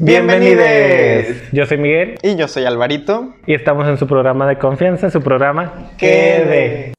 Bienvenidos. Yo soy Miguel Y yo soy Alvarito. y estamos en su programa de confianza, su programa Quede.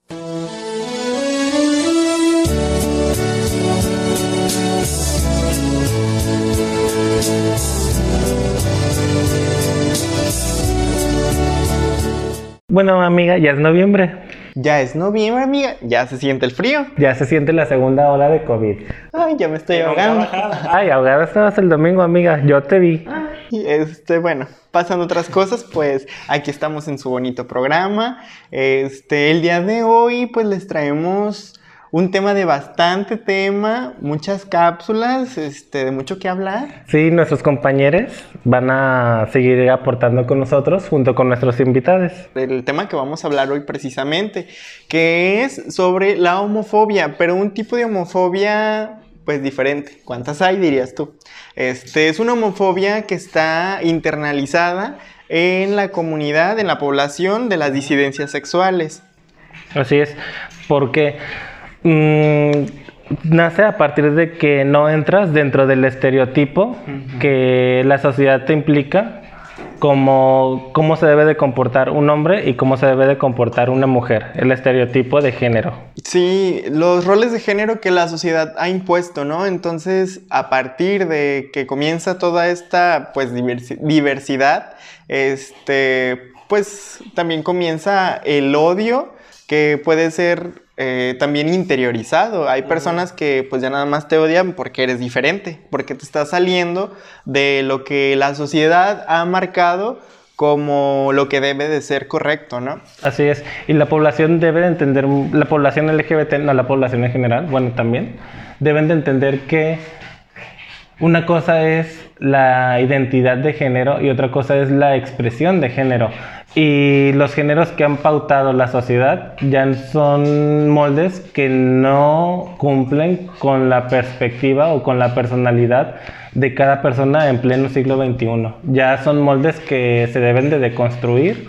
Bueno, amiga, ya es noviembre. Ya es noviembre, amiga. Ya se siente el frío. Ya se siente la segunda ola de COVID. Ay, ya me estoy ahogando. Ay, ahogada estabas el domingo, amiga. Yo te vi. Y este, bueno, pasan otras cosas, pues aquí estamos en su bonito programa. Este, el día de hoy, pues les traemos un tema de bastante tema, muchas cápsulas, este, de mucho que hablar. Sí, nuestros compañeros van a seguir aportando con nosotros junto con nuestros invitados. El tema que vamos a hablar hoy precisamente, que es sobre la homofobia, pero un tipo de homofobia pues diferente. ¿Cuántas hay dirías tú? Este es una homofobia que está internalizada en la comunidad, en la población de las disidencias sexuales. Así es, porque mm, nace a partir de que no entras dentro del estereotipo que la sociedad te implica como cómo se debe de comportar un hombre y cómo se debe de comportar una mujer, el estereotipo de género. Sí, los roles de género que la sociedad ha impuesto, ¿no? Entonces, a partir de que comienza toda esta, pues, diversi- diversidad, este, pues, también comienza el odio que puede ser eh, también interiorizado. Hay personas que, pues, ya nada más te odian porque eres diferente, porque te estás saliendo de lo que la sociedad ha marcado como lo que debe de ser correcto, ¿no? Así es, y la población debe de entender, la población LGBT, no la población en general, bueno, también, deben de entender que una cosa es la identidad de género y otra cosa es la expresión de género. Y los géneros que han pautado la sociedad ya son moldes que no cumplen con la perspectiva o con la personalidad de cada persona en pleno siglo XXI. Ya son moldes que se deben de deconstruir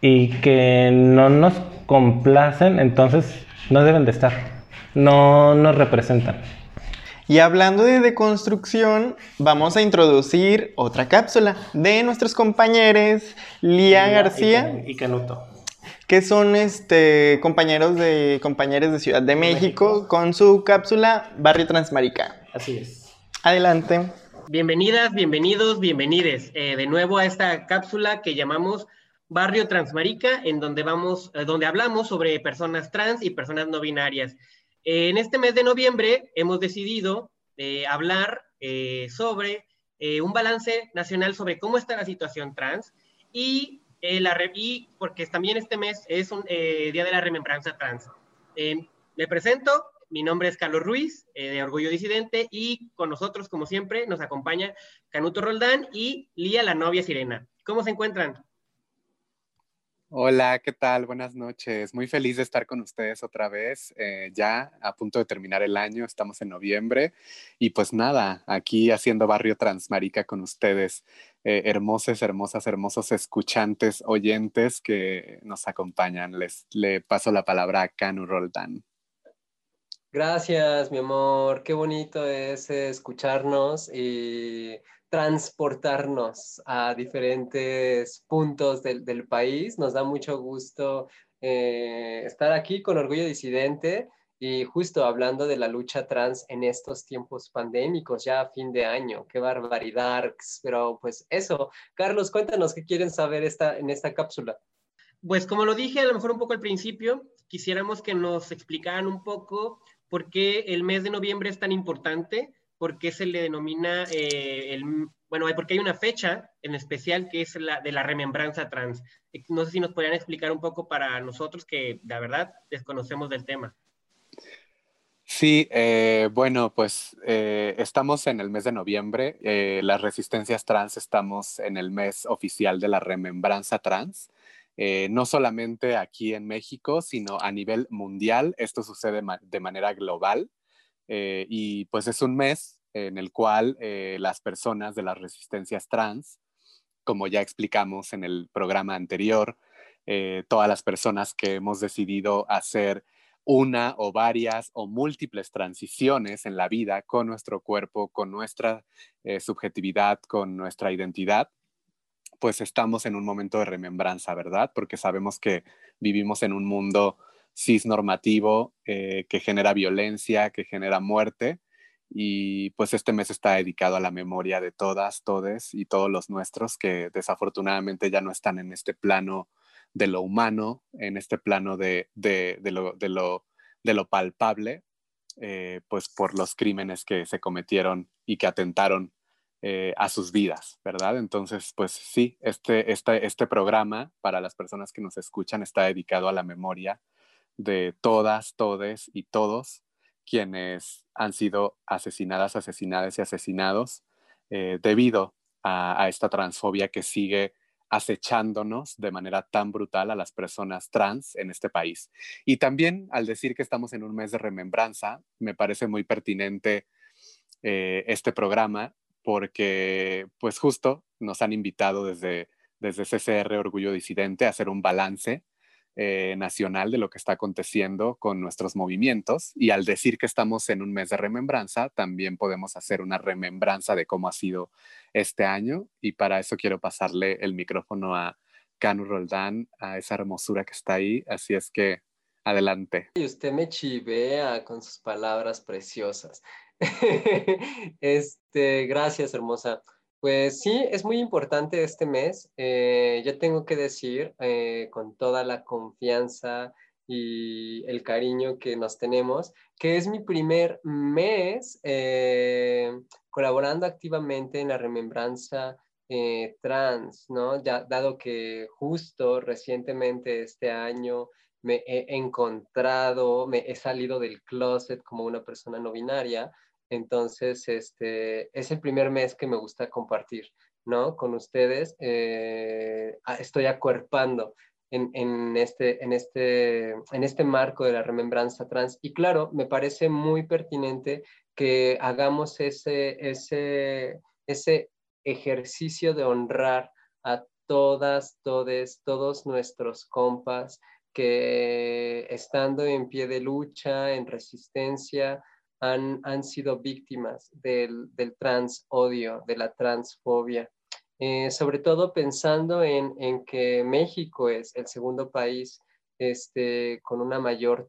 y que no nos complacen, entonces no deben de estar, no nos representan. Y hablando de deconstrucción, vamos a introducir otra cápsula de nuestros compañeros Lía García, y Canuto. que son este, compañeros de compañeros de Ciudad de México, México. con su cápsula Barrio Transmarica. Así es. Adelante. Bienvenidas, bienvenidos, bienvenides eh, de nuevo a esta cápsula que llamamos Barrio Transmarica, en donde vamos, eh, donde hablamos sobre personas trans y personas no binarias. En este mes de noviembre hemos decidido eh, hablar eh, sobre eh, un balance nacional sobre cómo está la situación trans y, la y porque también este mes es un Día de la Remembranza Trans. Eh, me presento, mi nombre es Carlos Ruiz, de Orgullo Disidente, y con nosotros, como siempre, nos acompaña Canuto Roldán y Lía, la novia Sirena. ¿Cómo se encuentran? Hola, ¿qué tal? Buenas noches. Muy feliz de estar con ustedes otra vez. eh, ya a punto de terminar el año, estamos en noviembre. Y pues nada, aquí haciendo Barrio Transmarica con ustedes. eh, hermosos, hermosas, hermosos escuchantes, oyentes que nos acompañan. Les le paso la palabra a Canu Roldán. Gracias, mi amor. Qué bonito es eh, escucharnos y transportarnos a diferentes puntos del, del país. Nos da mucho gusto eh, estar aquí con Orgullo Disidente y justo hablando de la lucha trans en estos tiempos pandémicos, ya a fin de año. Qué barbaridad. Pero pues eso, Carlos, cuéntanos qué quieren saber esta, en esta cápsula. Pues como lo dije a lo mejor un poco al principio, quisiéramos que nos explicaran un poco por qué el mes de noviembre es tan importante, por qué se le denomina, eh, el, bueno, porque hay una fecha en especial que es la de la remembranza trans. Eh, No sé si nos podrían explicar un poco para nosotros que la verdad desconocemos del tema. Sí, eh, bueno, pues estamos en el mes de noviembre. las resistencias trans estamos en el mes oficial de la remembranza trans. No solamente aquí en México, sino a nivel mundial. Esto sucede de manera global. Eh, y pues es un mes en el cual eh, las personas de las resistencias trans, como ya explicamos en el programa anterior, eh, todas las personas que hemos decidido hacer una o varias o múltiples transiciones en la vida con nuestro cuerpo, con nuestra eh, subjetividad, con nuestra identidad, pues estamos en un momento de remembranza, ¿verdad? Porque sabemos que vivimos en un mundo cisnormativo eh, que genera violencia, que genera muerte, y pues este mes está dedicado a la memoria de todas, todes y todos los nuestros que desafortunadamente ya no están en este plano de lo humano, en este plano de, lo, de lo, palpable, eh, pues por los crímenes que se cometieron y que atentaron eh, a sus vidas, ¿verdad? Entonces, pues sí, este, este, este programa para las personas que nos escuchan está dedicado a la memoria de todas, todes y todos quienes han sido asesinadas, asesinadas y asesinados eh, debido a, esta transfobia que sigue acechándonos de manera tan brutal a las personas trans en este país. Y también al decir que estamos en un mes de remembranza, me parece muy pertinente eh, este programa porque pues justo nos han invitado desde, desde CCR Orgullo Disidente a hacer un balance eh, nacional de lo que está aconteciendo con nuestros movimientos y al decir que estamos en un mes de remembranza, también podemos hacer una remembranza de cómo ha sido este año y para eso quiero pasarle el micrófono a Canu Roldán, a esa hermosura que está ahí, así es que adelante. Y usted me chivea con sus palabras preciosas. este, gracias, hermosa. Pues sí, es muy importante este mes. Eh, yo tengo que decir, eh, con toda la confianza y el cariño que nos tenemos, que es mi primer mes eh, colaborando activamente en la remembranza trans, ¿no? Ya, dado que justo recientemente este año me he encontrado, me he salido del closet como una persona no binaria, entonces, este, es el primer mes que me gusta compartir, ¿no? Con ustedes. Eh, estoy acuerpando en, este, en, este, en este marco de la remembranza trans. Y claro, me parece muy pertinente que hagamos ese, ese, ese ejercicio de honrar a todas, todes, todos nuestros compas que estando en pie de lucha, en resistencia, han, sido víctimas del, trans odio, de la transfobia. Eh, sobre todo pensando en, que México es el segundo país este, con, una mayor,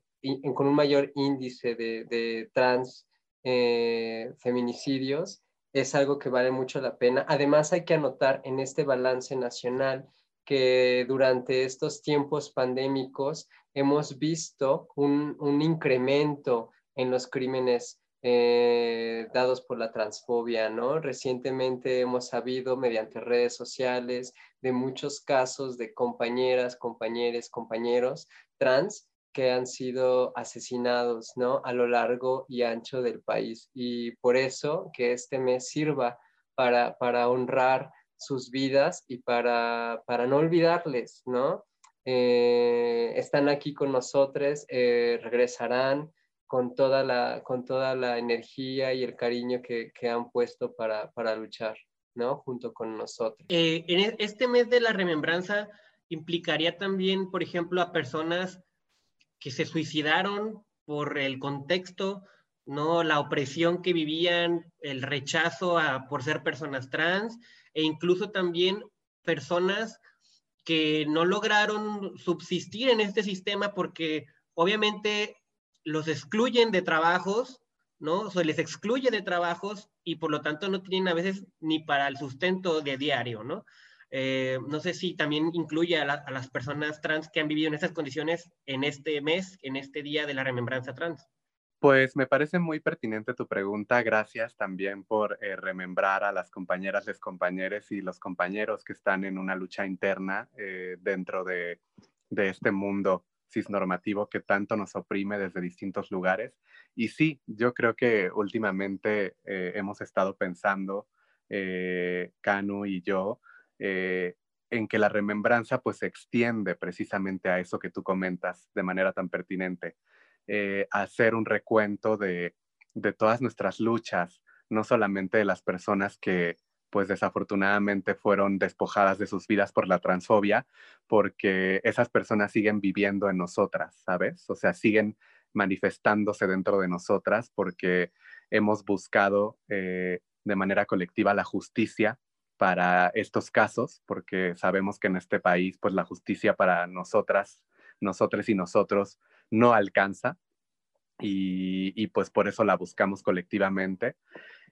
con un mayor índice de, trans eh, feminicidios, es algo que vale mucho la pena. Además, hay que anotar en este balance nacional que durante estos tiempos pandémicos hemos visto un, un incremento en los crímenes eh, dados por la transfobia, ¿no? Recientemente hemos sabido mediante redes sociales de muchos casos de compañeras, compañeros, compañeros trans que han sido asesinados, ¿no? A lo largo y ancho del país. Y por eso que este mes sirva para, para honrar sus vidas y para, para no olvidarles, ¿no? Eh, están aquí con nosotros, eh, regresarán, con toda la, con toda la energía y el cariño que, han puesto para, luchar, ¿no? Junto con nosotros. Eh, en e, este mes de la remembranza implicaría también, por ejemplo, a personas que se suicidaron por el contexto, ¿no? La opresión que vivían, el rechazo a, por ser personas trans, e incluso también personas que no lograron subsistir en este sistema porque obviamente los excluyen de trabajos, ¿no? Se les excluye de trabajos y por lo tanto no tienen a veces ni para el sustento de diario, ¿no? Eh, no sé si también incluye a, las personas trans que han vivido en estas condiciones en este mes, en este día de la remembranza trans. Pues me parece muy pertinente tu pregunta. Gracias también por eh, remembrar a las compañeras, los compañeros y los compañeros que están en una lucha interna eh, dentro de, de este mundo cisnormativo que tanto nos oprime desde distintos lugares. Y sí, yo creo que últimamente eh, hemos estado pensando, eh, Canu y yo, eh, en que la remembranza pues se extiende precisamente a eso que tú comentas de manera tan pertinente, hacer un recuento de, de todas nuestras luchas, no solamente de las personas que, pues desafortunadamente fueron despojadas de sus vidas por la transfobia, porque esas personas siguen viviendo en nosotras, ¿sabes? O sea, siguen manifestándose dentro de nosotras porque hemos buscado eh, de manera colectiva la justicia para estos casos, porque sabemos que en este país, pues la justicia para nosotras, nosotros y nosotros no alcanza y, y, pues por eso la buscamos colectivamente.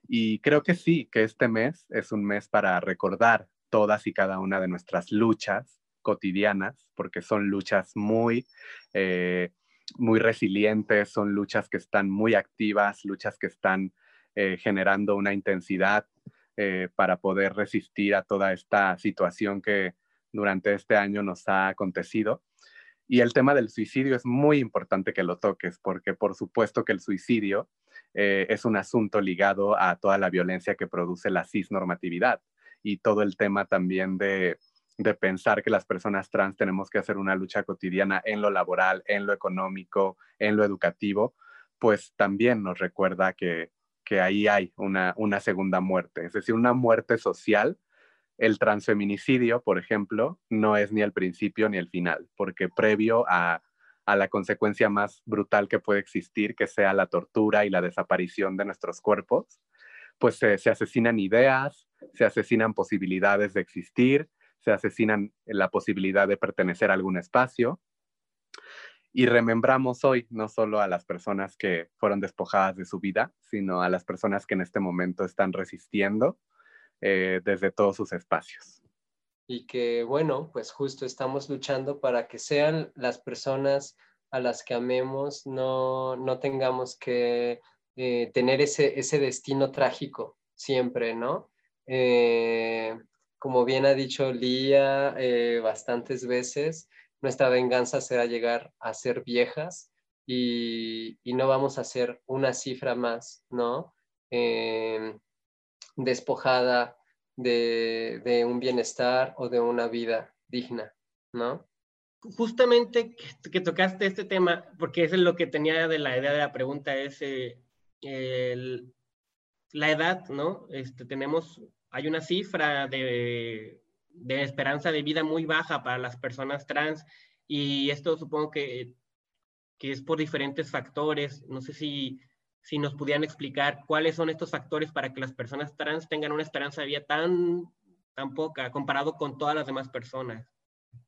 Y creo que sí, que este mes es un mes para recordar todas y cada una de nuestras luchas cotidianas, porque son luchas muy, eh, muy resilientes, son luchas que están muy activas, luchas que están eh, generando una intensidad eh, para poder resistir a toda esta situación que durante este año nos ha acontecido. Y el tema del suicidio es muy importante que lo toques, porque por supuesto que el suicidio es un asunto ligado a toda la violencia que produce la cisnormatividad y todo el tema también de, pensar que las personas trans tenemos que hacer una lucha cotidiana en lo laboral, en lo económico, en lo educativo, pues también nos recuerda que, ahí hay una, segunda muerte, es decir, una muerte social. El transfeminicidio, por ejemplo, no es ni el principio ni el final, porque previo a, la consecuencia más brutal que puede existir, que sea la tortura y la desaparición de nuestros cuerpos, pues se asesinan ideas, se asesinan posibilidades de existir, se asesinan la posibilidad de pertenecer a algún espacio. Y remembramos hoy no solo a las personas que fueron despojadas de su vida, sino a las personas que en este momento están resistiendo eh, desde todos sus espacios. Y que, bueno, pues justo estamos luchando para que sean las personas a las que amemos, no, no tengamos que eh, tener ese, ese destino trágico siempre, ¿no? Eh, como bien ha dicho Lía eh, bastantes veces, nuestra venganza será llegar a ser viejas y, no vamos a ser una cifra más, ¿no? Eh, despojada de, un bienestar o de una vida digna, ¿no? Justamente que, tocaste este tema, porque es lo que tenía de la idea de la pregunta, es la edad, ¿no? Este, tenemos hay una cifra de, esperanza de vida muy baja para las personas trans y esto supongo que, es por diferentes factores. No sé si, si nos pudieran explicar cuáles son estos factores para que las personas trans tengan una esperanza de vida tan, tan poca comparado con todas las demás personas.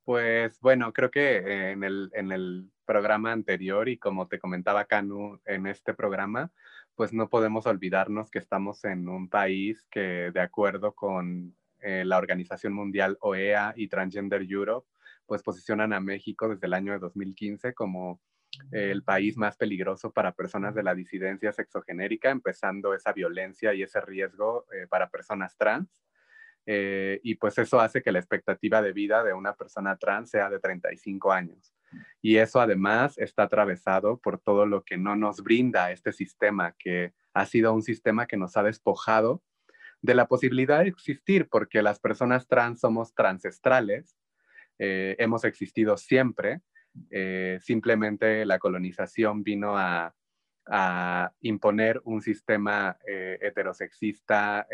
Pues bueno, creo que en el, en el programa anterior y como te comentaba Canu en este programa, pues no podemos olvidarnos que estamos en un país que de acuerdo con eh, la Organización Mundial OEA y Transgender Europe, pues posicionan a México desde el año de 2015 como el país más peligroso para personas de la disidencia sexogenérica, empezando esa violencia y ese riesgo eh, para personas trans. Eh, y pues eso hace que la expectativa de vida de una persona trans sea de 35 años. Y eso además está atravesado por todo lo que no nos brinda este sistema, que ha sido un sistema que nos ha despojado de la posibilidad de existir, porque las personas trans somos transestrales, eh, hemos existido siempre, eh, simplemente la colonización vino a, imponer un sistema heterosexista,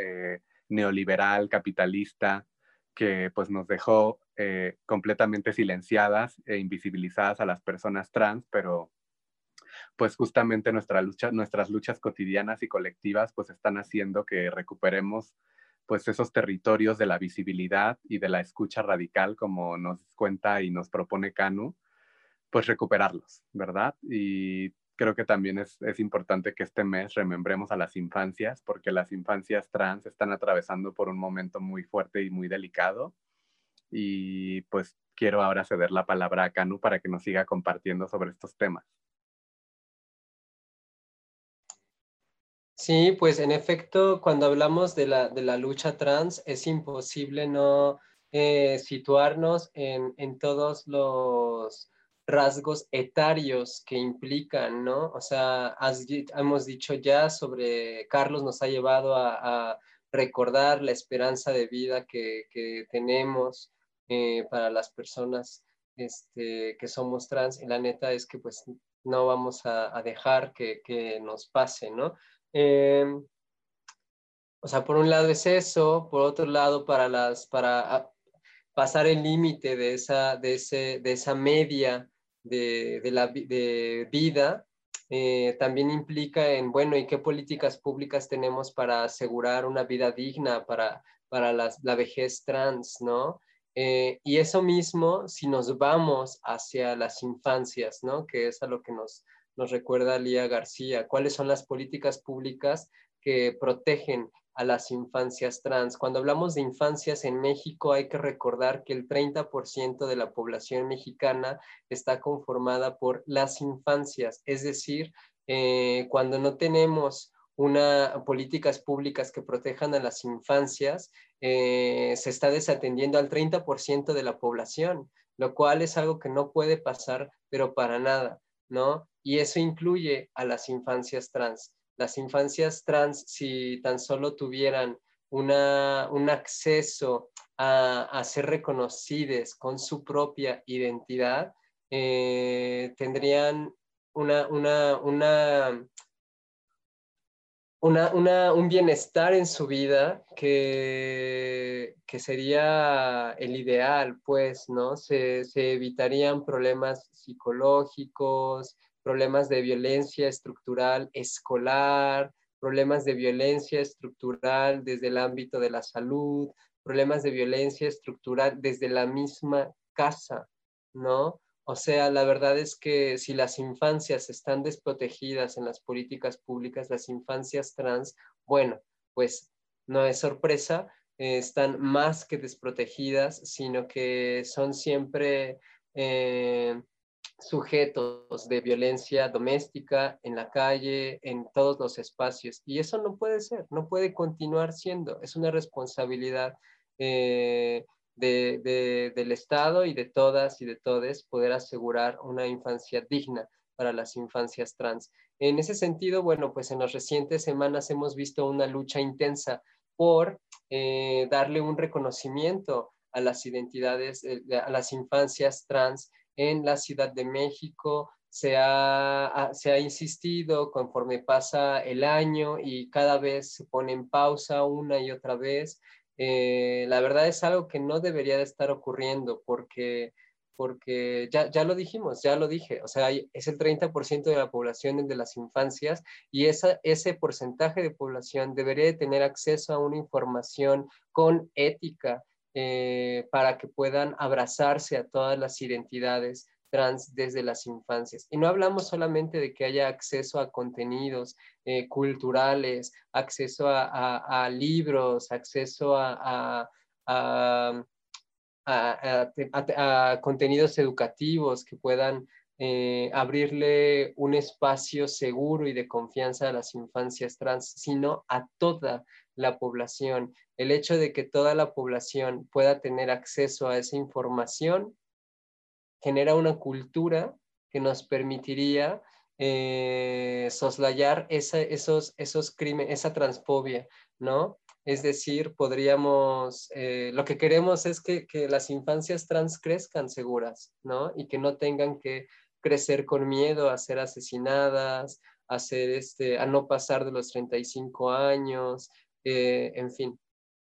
neoliberal, capitalista, que pues nos dejó eh, completamente silenciadas e invisibilizadas a las personas trans, pero pues justamente nuestra lucha, nuestras luchas cotidianas y colectivas pues están haciendo que recuperemos pues esos territorios de la visibilidad y de la escucha radical como nos cuenta y nos propone Canu, pues recuperarlos, ¿verdad? Y creo que también es, importante que este mes remembremos a las infancias, porque las infancias trans están atravesando por un momento muy fuerte y muy delicado. Y pues quiero ahora ceder la palabra a Canu para que nos siga compartiendo sobre estos temas. Sí, pues en efecto, cuando hablamos de la, lucha trans, es imposible no eh, situarnos en todos los rasgos etarios que implican, ¿no? O sea, hemos dicho ya sobre, Carlos nos ha llevado a, recordar la esperanza de vida que, tenemos eh, para las personas este, que somos trans y la neta es que pues no vamos a, dejar que, nos pase, ¿no? Em, o sea, por un lado es eso, por otro lado para las, para pasar el límite de esa, de, ese, de esa media de, la, de vida, eh, también implica en, bueno, ¿y qué políticas públicas tenemos para asegurar una vida digna para, para la vejez trans, ¿no? Eh, y eso mismo, si nos vamos hacia las infancias, ¿no? Que es a lo que nos, nos recuerda Lía García, ¿cuáles son las políticas públicas que protegen a las infancias trans. Cuando hablamos de infancias en México, hay que recordar que el 30% de la población mexicana está conformada por las infancias, es decir, eh, cuando no tenemos una, políticas públicas que protejan a las infancias, eh, se está desatendiendo al 30% de la población, lo cual es algo que no puede pasar, pero para nada, ¿no? Y eso incluye a las infancias trans las infancias trans, si tan solo tuvieran una, un acceso a, ser reconocidas con su propia identidad, eh, tendrían una, una, una, una, un bienestar en su vida que, que sería el ideal, pues, ¿no? Se, se evitarían problemas psicológicos, problemas de violencia estructural escolar, problemas de violencia estructural desde el ámbito de la salud, problemas de violencia estructural desde la misma casa, ¿no? O sea, la verdad es que si las infancias están desprotegidas en las políticas públicas, las infancias trans, bueno, pues no es sorpresa, están más que desprotegidas, sino que son siempre eh, sujetos de violencia doméstica en la calle, en todos los espacios. Y eso no puede ser, no puede continuar siendo. Es una responsabilidad eh, del Estado y de todas y de todes poder asegurar una infancia digna para las infancias trans. En ese sentido, bueno, pues en las recientes semanas hemos visto una lucha intensa por eh, darle un reconocimiento a las identidades, eh, a las infancias trans en la Ciudad de México. Se ha, se ha insistido conforme pasa el año y cada vez se pone en pausa una y otra vez. Eh, la verdad es algo que no debería de estar ocurriendo porque, porque ya, ya lo dijimos, ya lo dije, o sea, es el 30% de la población de las infancias y esa, ese porcentaje de población debería de tener acceso a una información con ética, eh, para que puedan abrazarse a todas las identidades trans desde las infancias. Y no hablamos solamente de que haya acceso a contenidos eh, culturales, acceso a, libros, acceso a, contenidos educativos que puedan eh, abrirle un espacio seguro y de confianza a las infancias trans, sino a toda la población. El hecho de que toda la población pueda tener acceso a esa información genera una cultura que nos permitiría eh, soslayar esos, esos crímenes, esa transfobia, ¿no? Es decir, podríamos, eh, lo que queremos es que, que, las infancias trans crezcan seguras, ¿no? Y que no tengan que crecer con miedo a ser asesinadas, a, este, a no pasar de los 35 años, eh, en fin.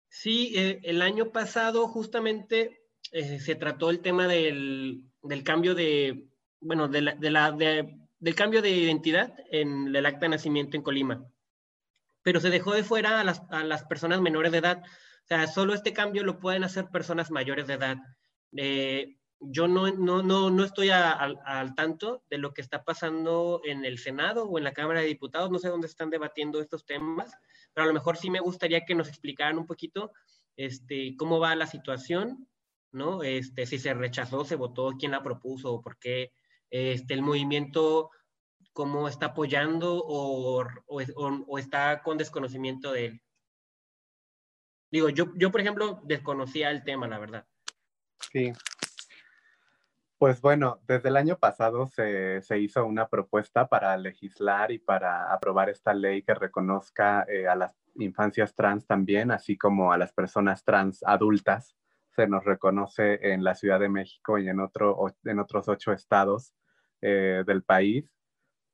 Sí, eh, el año pasado justamente eh, se trató el tema del, del cambio de, bueno, de la, del cambio de identidad en el acta de nacimiento en Colima, pero se dejó de fuera a las, a las personas menores de edad. O sea, solo este cambio lo pueden hacer personas mayores de edad. Yo no, no, no, no estoy al tanto de lo que está pasando en el Senado o en la Cámara de Diputados, no sé dónde están debatiendo estos temas, pero a lo mejor sí me gustaría que nos explicaran un poquito este, cómo va la situación, ¿no? Este, si se rechazó, se votó, quién la propuso, por qué este, el movimiento, cómo está apoyando o, o, está con desconocimiento de él. Digo, yo, yo, por ejemplo, desconocía el tema, la verdad. Sí, pues bueno, desde el año pasado se, hizo una propuesta para legislar y para aprobar esta ley que reconozca eh, a las infancias trans también, así como a las personas trans adultas. Se nos reconoce en la Ciudad de México y en, otro, en otros ocho estados eh, del país,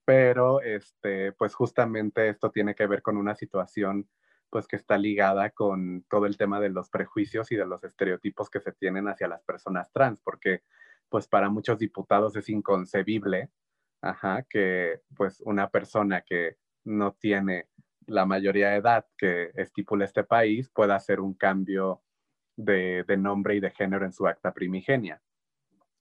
pero este, pues justamente esto tiene que ver con una situación pues que está ligada con todo el tema de los prejuicios y de los estereotipos que se tienen hacia las personas trans, porque pues para muchos diputados es inconcebible Ajá, que pues una persona que no tiene la mayoría de edad que estipula este país pueda hacer un cambio de, nombre y de género en su acta primigenia.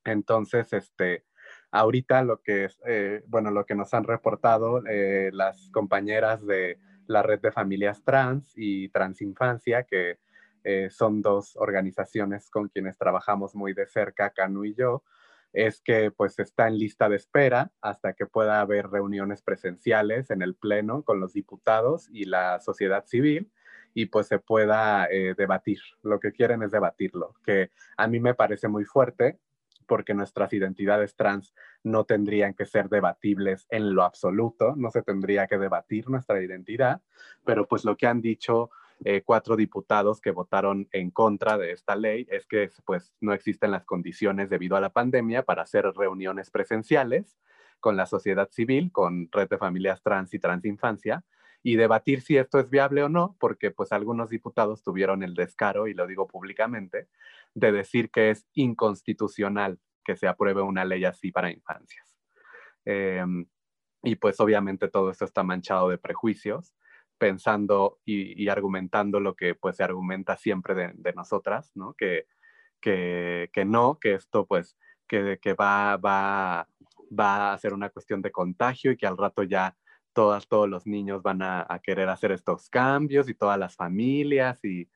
Entonces, este, ahorita lo que es, eh, bueno, lo que nos han reportado eh, las compañeras de la red de familias trans y transinfancia, que eh, son dos organizaciones con quienes trabajamos muy de cerca, Canu y yo, es que pues está en lista de espera hasta que pueda haber reuniones presenciales en el Pleno con los diputados y la sociedad civil y pues se pueda eh, debatir. Lo que quieren es debatirlo, que a mí me parece muy fuerte porque nuestras identidades trans no tendrían que ser debatibles en lo absoluto, no se tendría que debatir nuestra identidad, pero pues lo que han dicho eh, cuatro diputados que votaron en contra de esta ley es que pues no existen las condiciones debido a la pandemia para hacer reuniones presenciales con la sociedad civil, con Red de Familias Trans y Transinfancia, y debatir si esto es viable o no, porque pues algunos diputados tuvieron el descaro, y lo digo públicamente, de decir que es inconstitucional que se apruebe una ley así para infancias. Em, y pues obviamente todo esto está manchado de prejuicios pensando y, argumentando lo que pues se argumenta siempre de, nosotras, ¿no? Que, que, que, no, que esto pues que, que va, va, va a ser una cuestión de contagio y que al rato ya todas, todos los niños van a, a, querer hacer estos cambios y todas las familias y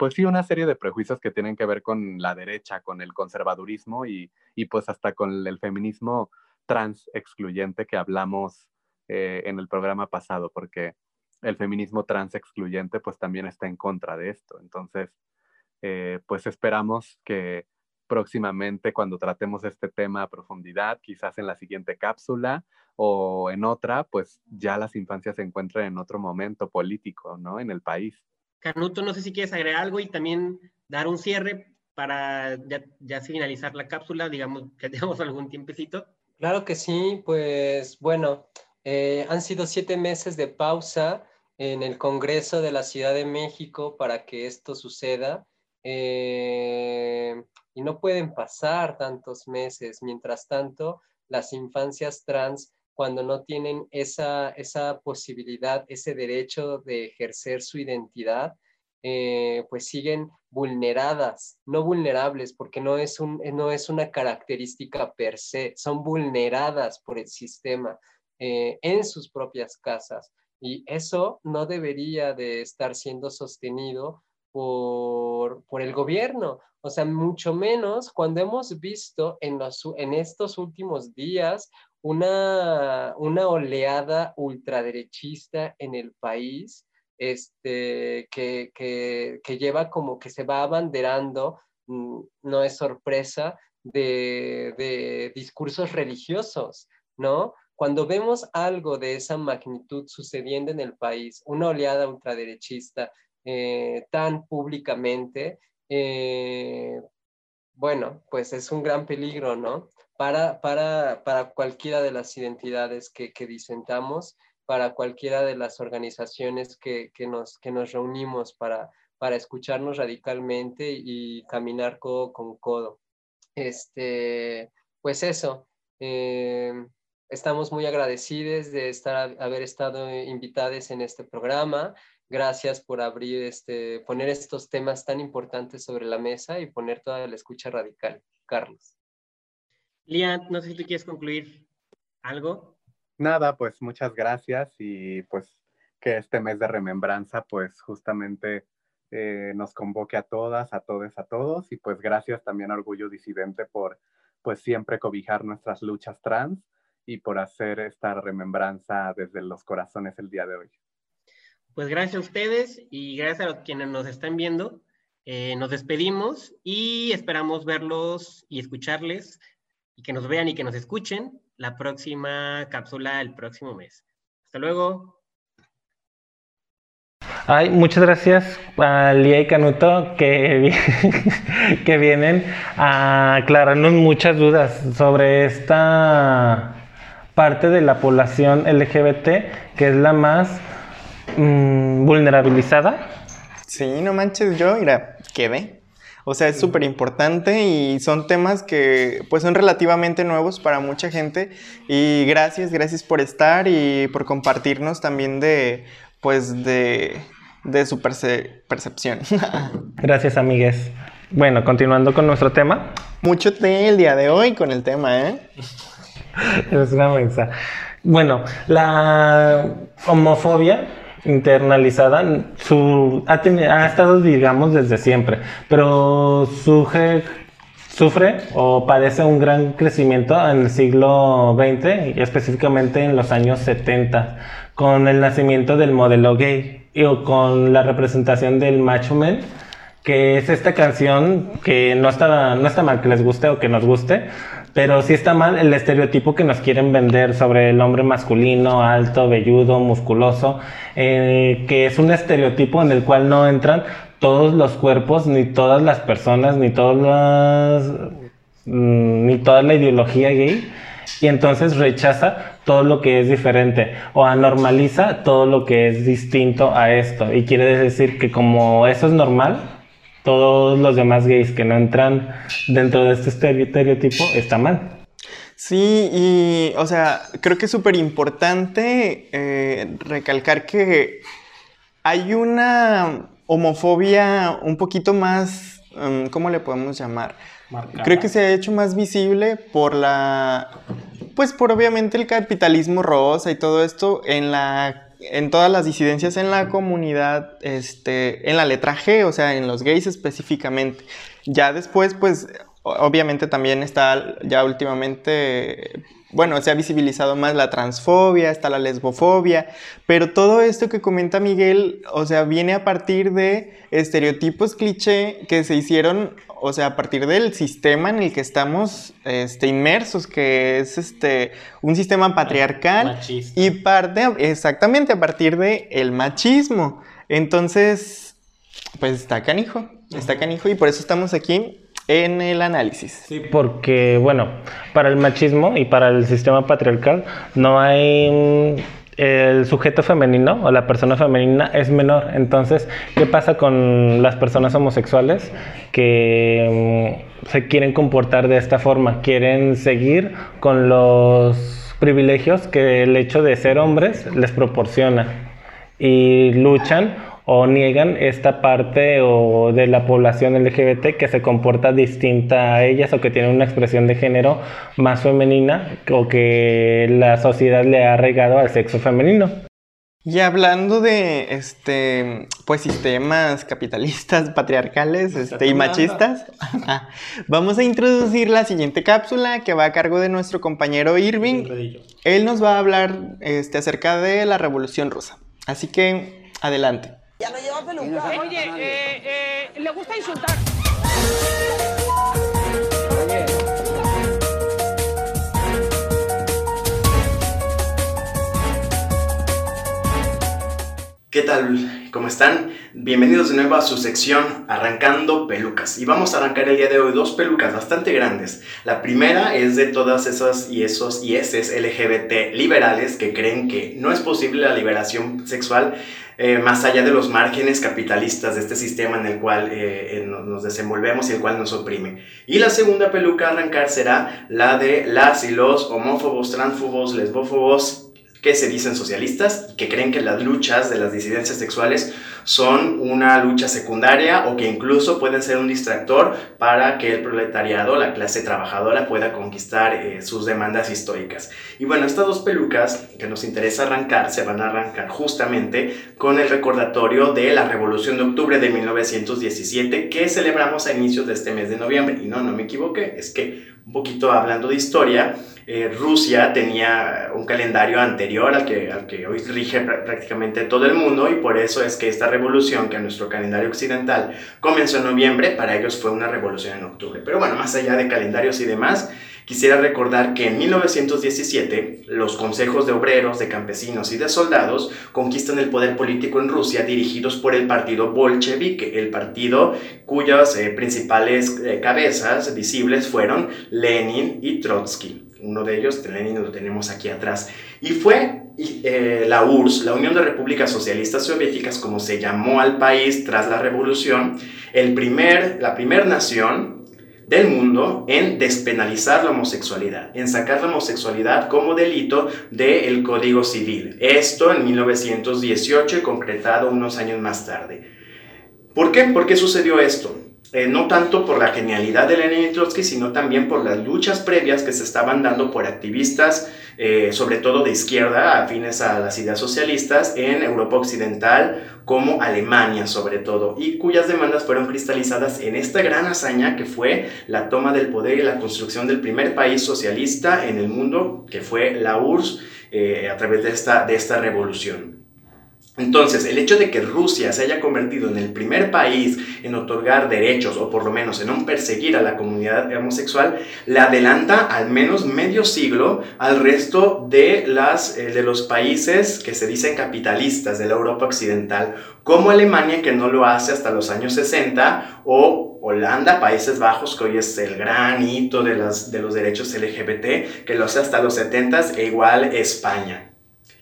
pues sí, una serie de prejuicios que tienen que ver con la derecha, con el conservadurismo y, y pues hasta con el feminismo trans excluyente que hablamos eh, en el programa pasado, porque el feminismo trans excluyente pues también está en contra de esto. Entonces, eh, pues esperamos que próximamente cuando tratemos este tema a profundidad, quizás en la siguiente cápsula o en otra, pues ya las infancias se encuentren en otro momento político, ¿no? En el país. Canuto, no sé si quieres agregar algo y también dar un cierre para ya, finalizar la cápsula, digamos que tenemos algún tiempecito. Claro que sí, pues bueno, eh, han sido siete meses de pausa en el Congreso de la Ciudad de México para que esto suceda. Eh, y no pueden pasar tantos meses. Mientras tanto, las infancias trans, cuando no tienen esa, esa posibilidad, ese derecho de ejercer su identidad, eh, pues siguen vulneradas, no vulnerables, porque no es, un, no es una característica per se, son vulneradas por el sistema eh, en sus propias casas. Y eso no debería de estar siendo sostenido por, el gobierno. O sea, mucho menos cuando hemos visto en, los, en estos últimos días una, una oleada ultraderechista en el país, este, que, que, lleva como que se va abanderando, mm, no es sorpresa, de, de discursos religiosos, ¿no? Cuando vemos algo de esa magnitud sucediendo en el país, una oleada ultraderechista eh, tan públicamente, eh, bueno, pues es un gran peligro, ¿no? Para, para, para cualquiera de las identidades que, que disentamos, para cualquiera de las organizaciones que, que, nos, que nos reunimos para, para escucharnos radicalmente y caminar codo con codo. Este, pues eso. Eh, Estamos muy agradecidos de estar, haber estado invitados en este programa. Gracias por abrir este, poner estos temas tan importantes sobre la mesa y poner toda la escucha radical. Carlos. Lian, no sé si tú quieres concluir algo. Nada, pues muchas gracias y pues que este mes de remembranza pues justamente eh, nos convoque a todas, a todos, a todos y pues gracias también a Orgullo Disidente por pues siempre cobijar nuestras luchas trans y por hacer esta remembranza desde los corazones el día de hoy. Pues gracias a ustedes y gracias a quienes nos están viendo. Eh, nos despedimos y esperamos verlos y escucharles y que nos vean y que nos escuchen la próxima cápsula el próximo mes. Hasta luego. Ay, muchas gracias a Lía y Canuto que, que vienen a aclararnos muchas dudas sobre esta parte de la población LGBT que es la más mm, vulnerabilizada. Sí, no manches, yo, mira, quedé. O sea, es súper importante y son temas que pues son relativamente nuevos para mucha gente. Y gracias, gracias por estar y por compartirnos también de pues de, de su percepción. gracias, amigues. Bueno, continuando con nuestro tema. Mucho té el día de hoy con el tema, ¿eh? es una mensa. Bueno, la homofobia internalizada su, ha, ha, estado, digamos, desde siempre, pero sufre o padece un gran crecimiento en el siglo XX y específicamente en los años 70 con el nacimiento del modelo gay y, con la representación del macho man que es esta canción que no está, no está mal que les guste o que nos guste, pero sí está mal el estereotipo que nos quieren vender sobre el hombre masculino, alto, velludo, musculoso, eh, que es un estereotipo en el cual no entran todos los cuerpos, ni todas las personas, ni todas las, mm, ni toda la ideología gay, y entonces rechaza todo lo que es diferente o anormaliza todo lo que es distinto a esto. Y quiere decir que como eso es normal, todos los demás gays que no entran dentro de este estereotipo está mal. Sí, y o sea, creo que es súper importante eh, recalcar que hay una homofobia un poquito más, um, ¿cómo le podemos llamar? Creo que se ha hecho más visible por la, pues por obviamente el capitalismo rosa y todo esto en la en todas las disidencias en la comunidad, este, en la letra G, o sea, en los gays específicamente. Ya después, pues, obviamente también está ya últimamente, bueno, se ha visibilizado más la transfobia, está la lesbofobia, pero todo esto que comenta Miguel, o sea, viene a partir de estereotipos cliché que se hicieron o sea, a partir del sistema en el que estamos este, inmersos, que es este, un sistema patriarcal y parte, exactamente, a partir del el machismo. Entonces, pues está canijo, está canijo y por eso estamos aquí en el análisis. Sí, porque, bueno, para el machismo y para el sistema patriarcal no hay el sujeto femenino o la persona femenina es menor. Entonces, ¿qué pasa con las personas homosexuales que mm, se quieren comportar de esta forma? Quieren seguir con los privilegios que el hecho de ser hombres les proporciona y luchan o niegan esta parte o de la población LGBT que se comporta distinta a ellas o que tiene una expresión de género más femenina o que la sociedad le ha arraigado al sexo femenino. Y hablando de este pues sistemas capitalistas, patriarcales este, y machistas, vamos a introducir la siguiente cápsula que va a cargo de nuestro compañero Irving. Él nos va a hablar este, acerca de la Revolución Rusa. Así que adelante. Ya no lleva peluca. Oye, eh, eh, le gusta insultar. ¿Qué tal? ¿Cómo están? Bienvenidos de nuevo a su sección Arrancando Pelucas. Y vamos a arrancar el día de hoy dos pelucas bastante grandes. La primera es de todas esas y esos y eses LGBT liberales que creen que no es posible la liberación sexual eh, más allá de los márgenes capitalistas de este sistema en el cual eh, nos desenvolvemos y el cual nos oprime. Y la segunda peluca a arrancar será la de las y los homófobos, transfobos, lesbófobos, que se dicen socialistas y que creen que las luchas de las disidencias sexuales son una lucha secundaria o que incluso pueden ser un distractor para que el proletariado, la clase trabajadora, pueda conquistar eh, sus demandas históricas. Y bueno, estas dos pelucas que nos interesa arrancar se van a arrancar justamente con el recordatorio de la Revolución de Octubre de 1917 que celebramos a inicios de este mes de noviembre. Y no, no me equivoqué, es que un poquito hablando de historia, eh, Rusia tenía un calendario anterior al que, al que hoy rige prácticamente todo el mundo y por eso es que esta revolución que a nuestro calendario occidental comenzó en noviembre, para ellos fue una revolución en octubre. Pero bueno, más allá de calendarios y demás, Quisiera recordar que en 1917 los consejos de obreros, de campesinos y de soldados conquistan el poder político en Rusia dirigidos por el partido bolchevique, el partido cuyas eh, principales eh, cabezas visibles fueron Lenin y Trotsky. Uno de ellos, Lenin, lo tenemos aquí atrás. Y fue eh, la URSS, la Unión de Repúblicas Socialistas Soviéticas, como se llamó al país tras la revolución, el primer, la primera nación del mundo en despenalizar la homosexualidad, en sacar la homosexualidad como delito del Código Civil. Esto en 1918 y concretado unos años más tarde. ¿Por qué? ¿Por qué sucedió esto? Eh, no tanto por la genialidad de Lenin Trotsky, sino también por las luchas previas que se estaban dando por activistas, eh, sobre todo de izquierda, afines a las ideas socialistas, en Europa Occidental, como Alemania sobre todo, y cuyas demandas fueron cristalizadas en esta gran hazaña que fue la toma del poder y la construcción del primer país socialista en el mundo, que fue la URSS, eh, a través de esta, de esta revolución. Entonces, el hecho de que Rusia se haya convertido en el primer país en otorgar derechos, o por lo menos en no perseguir a la comunidad homosexual, le adelanta al menos medio siglo al resto de, las, eh, de los países que se dicen capitalistas de la Europa Occidental, como Alemania, que no lo hace hasta los años 60, o Holanda, Países Bajos, que hoy es el gran hito de, las, de los derechos LGBT, que lo hace hasta los 70, e igual España.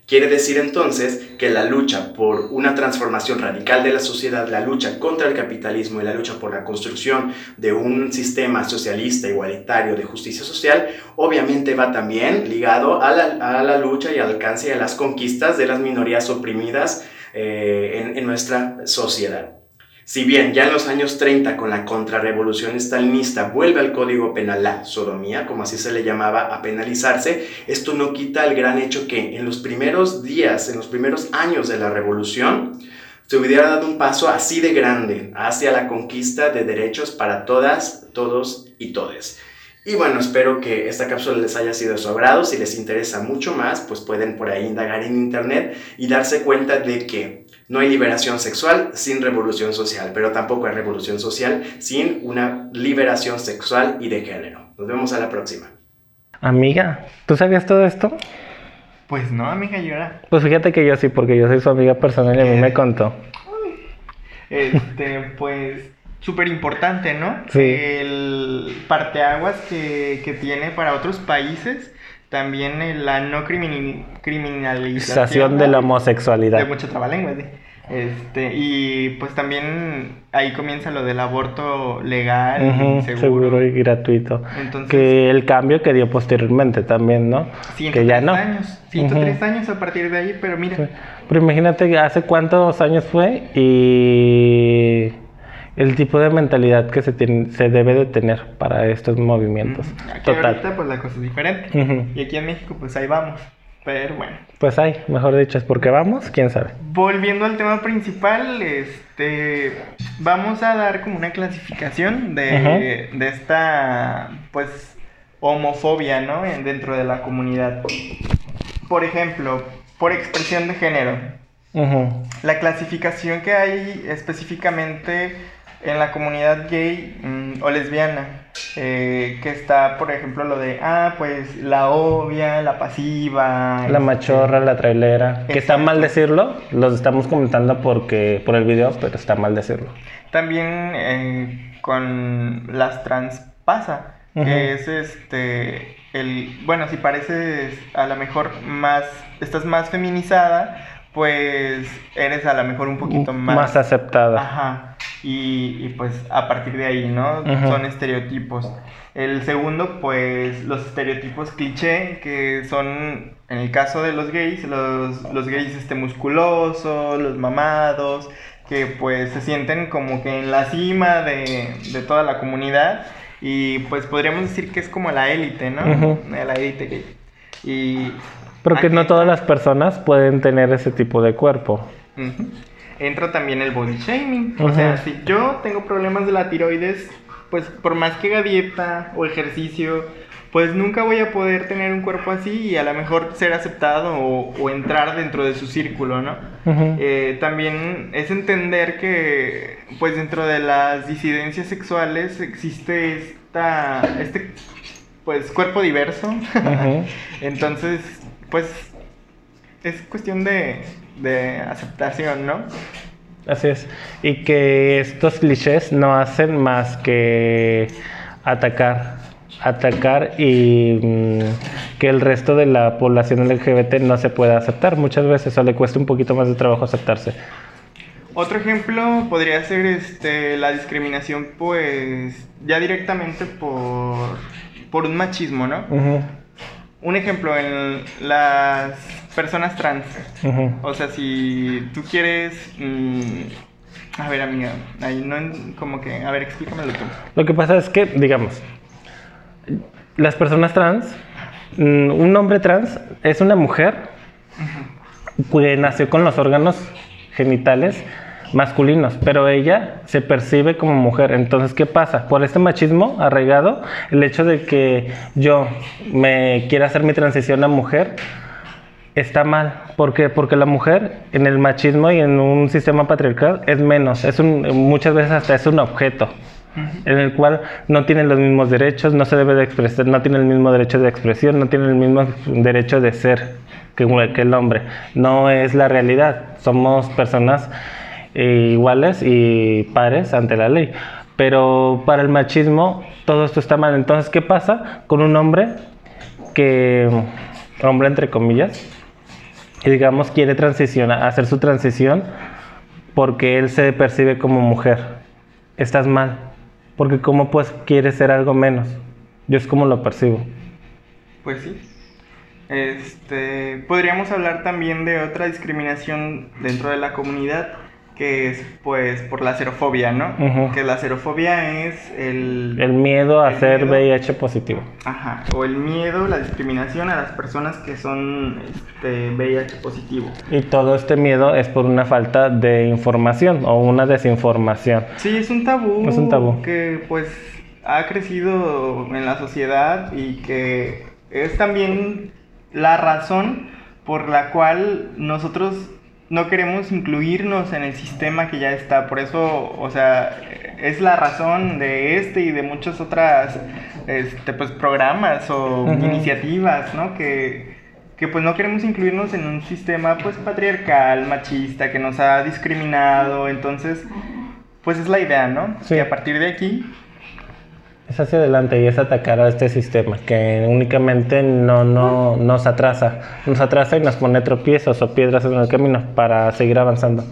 Quiere decir entonces que la lucha por una transformación radical de la sociedad, la lucha contra el capitalismo y la lucha por la construcción de un sistema socialista igualitario de justicia social, obviamente va también ligado a la, lucha y al alcance y a las conquistas de las minorías oprimidas eh, en nuestra sociedad. Si bien ya en los años 30 con la contrarrevolución estalinista vuelve al Código Penal la sodomía, como así se le llamaba, a penalizarse, esto no quita el gran hecho que en los primeros días, en los primeros años de la revolución, se hubiera dado un paso así de grande hacia la conquista de derechos para todas, todos y todes. Y bueno, espero que esta cápsula les haya sido de su agrado. Si les interesa mucho más, pues pueden por ahí indagar en internet y darse cuenta de que no hay liberación sexual sin revolución social, pero tampoco hay revolución social sin una liberación sexual y de género. Nos vemos a la próxima. Amiga, ¿tú sabías todo esto? Pues no, amiga, yo era. Pues fíjate que yo sí, porque yo soy su amiga personal y a mí me contó. Este, pues, súper importante, ¿no? Sí. El parteaguas que, que tiene para otros países también la no criminalización de la homosexualidad. De mucho trabalengua, sí. Este, y pues también ahí comienza lo del aborto legal, seguro. y gratuito. Entonces, que el cambio que dio posteriormente también, ¿no? que ya no. años, 103 años a partir de ahí, pero mira. Pero imagínate hace cuántos años fue y el tipo de mentalidad que se, tiene, se debe de tener para estos movimientos. Aquí Total. ahorita pues la cosa es diferente. Y aquí en México pues ahí vamos. Pero bueno. Pues ahí, mejor dicho, es porque vamos, quién sabe. Volviendo al tema principal, este vamos a dar como una clasificación de, de esta pues homofobia, ¿no? Dentro de la comunidad. Por ejemplo, por expresión de género. La clasificación que hay específicamente en la comunidad gay mm, o lesbiana, eh, que está, por ejemplo, lo de, ah, pues la obvia, la pasiva. La este, machorra, la trailera. Que está mal decirlo, los estamos comentando porque por el video, pero está mal decirlo. También eh, con las transpasa, que es este, el, bueno, si pareces a lo mejor más, estás más feminizada, pues eres a lo mejor un poquito más... Más aceptada. Ajá. Y, pues a partir de ahí, ¿no? Son estereotipos. El segundo, pues los estereotipos cliché, que son, en el caso de los gays, los, los gays este, musculosos, los mamados, que pues se sienten como que en la cima de, de toda la comunidad y pues podríamos decir que es como la élite, ¿no? La élite gay. Y pero que no todas las personas pueden tener ese tipo de cuerpo. Entra también el body shaming. O sea, si yo tengo problemas de la tiroides, pues por más que haga dieta o ejercicio, pues nunca voy a poder tener un cuerpo así y a lo mejor ser aceptado o, entrar dentro de su círculo, ¿no? Eh, también es entender que, pues dentro de las disidencias sexuales existe esta, este, pues cuerpo diverso. Entonces, pues es cuestión de, de aceptación, ¿no? Así es. Y que estos clichés no hacen más que atacar, atacar y mm, que el resto de la población LGBT no se pueda aceptar muchas veces o le cuesta un poquito más de trabajo aceptarse. Otro ejemplo podría ser este, la discriminación, pues, ya directamente por, por un machismo, ¿no? Un ejemplo, en las personas trans. O sea, si tú quieres... mm, a ver, amiga, ahí no como que... A ver, explícamelo tú. Lo que pasa es que, digamos, las personas trans, mm, un hombre trans es una mujer que nació con los órganos genitales masculinos, pero ella se percibe como mujer. Entonces, ¿qué pasa? Por este machismo arraigado, el hecho de que yo me quiera hacer mi transición a mujer está mal. ¿Por qué? Porque la mujer en el machismo y en un sistema patriarcal es menos, es un, muchas veces hasta es un objeto en el cual no tiene los mismos derechos, no se debe de expresar, no tiene el mismo derecho de expresión, no tiene el mismo derecho de ser que, que el hombre. No es la realidad. Somos personas iguales y pares ante la ley. Pero para el machismo todo esto está mal. Entonces, ¿qué pasa con un hombre que, hombre entre comillas, que digamos quiere transicionar, hacer su transición porque él se percibe como mujer? Estás mal. Porque ¿cómo pues quieres ser algo menos? Yo es como lo percibo. Pues sí. Este, podríamos hablar también de otra discriminación dentro de la comunidad, que es pues por la xerofobia, ¿no? Que la xerofobia es el... El miedo a El ser miedo. VIH positivo. Ajá, o el miedo, la discriminación a las personas que son este, VIH positivo. Y todo este miedo es por una falta de información o una desinformación. Sí, es un tabú. Es un tabú. Que pues ha crecido en la sociedad y que es también la razón por la cual nosotros no queremos incluirnos en el sistema que ya está. Por eso, o sea, es la razón de este y de muchas otras este, pues, programas o iniciativas, ¿no? Que, que pues no queremos incluirnos en un sistema pues patriarcal, machista, que nos ha discriminado. Entonces, pues es la idea, ¿no? Sí. Que a partir de aquí Es hacia adelante y es atacar a este sistema que únicamente no, no nos atrasa. Nos atrasa y nos pone tropiezos o piedras en el camino para seguir avanzando.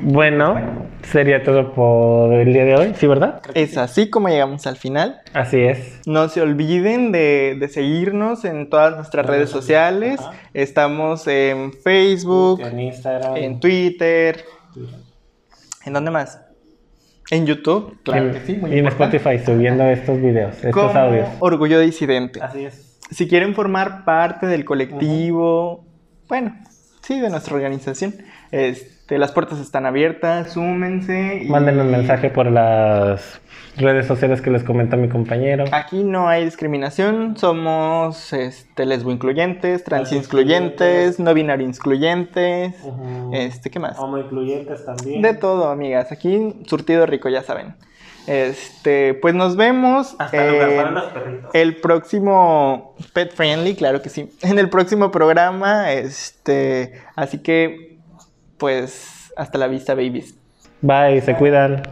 Bueno, sería todo por el día de hoy, ¿sí, verdad? es así como llegamos al final. Así es. No se olviden de, de seguirnos en todas nuestras redes sociales. Estamos en Facebook, En Instagram. en Twitter. ¿En dónde más? En YouTube. Claro que sí, muy y en. Spotify subiendo estos videos, estos Como audios. Orgullo Disidente. Así es. Si quieren formar parte del colectivo, bueno, sí, de nuestra organización, este, las puertas están abiertas, súmense. y- Manden un mensaje por las redes sociales que les comenta mi compañero. Aquí no hay discriminación, somos este, lesbo incluyentes, trans incluyentes, no binario incluyentes, este, ¿qué más? Homo incluyentes también. De todo, amigas. Aquí surtido rico, ya saben. Este, pues nos vemos Hasta lugar para en los el próximo pet friendly, claro que sí. En el próximo programa, este, así que pues hasta la vista, babies. Bye, se cuidan.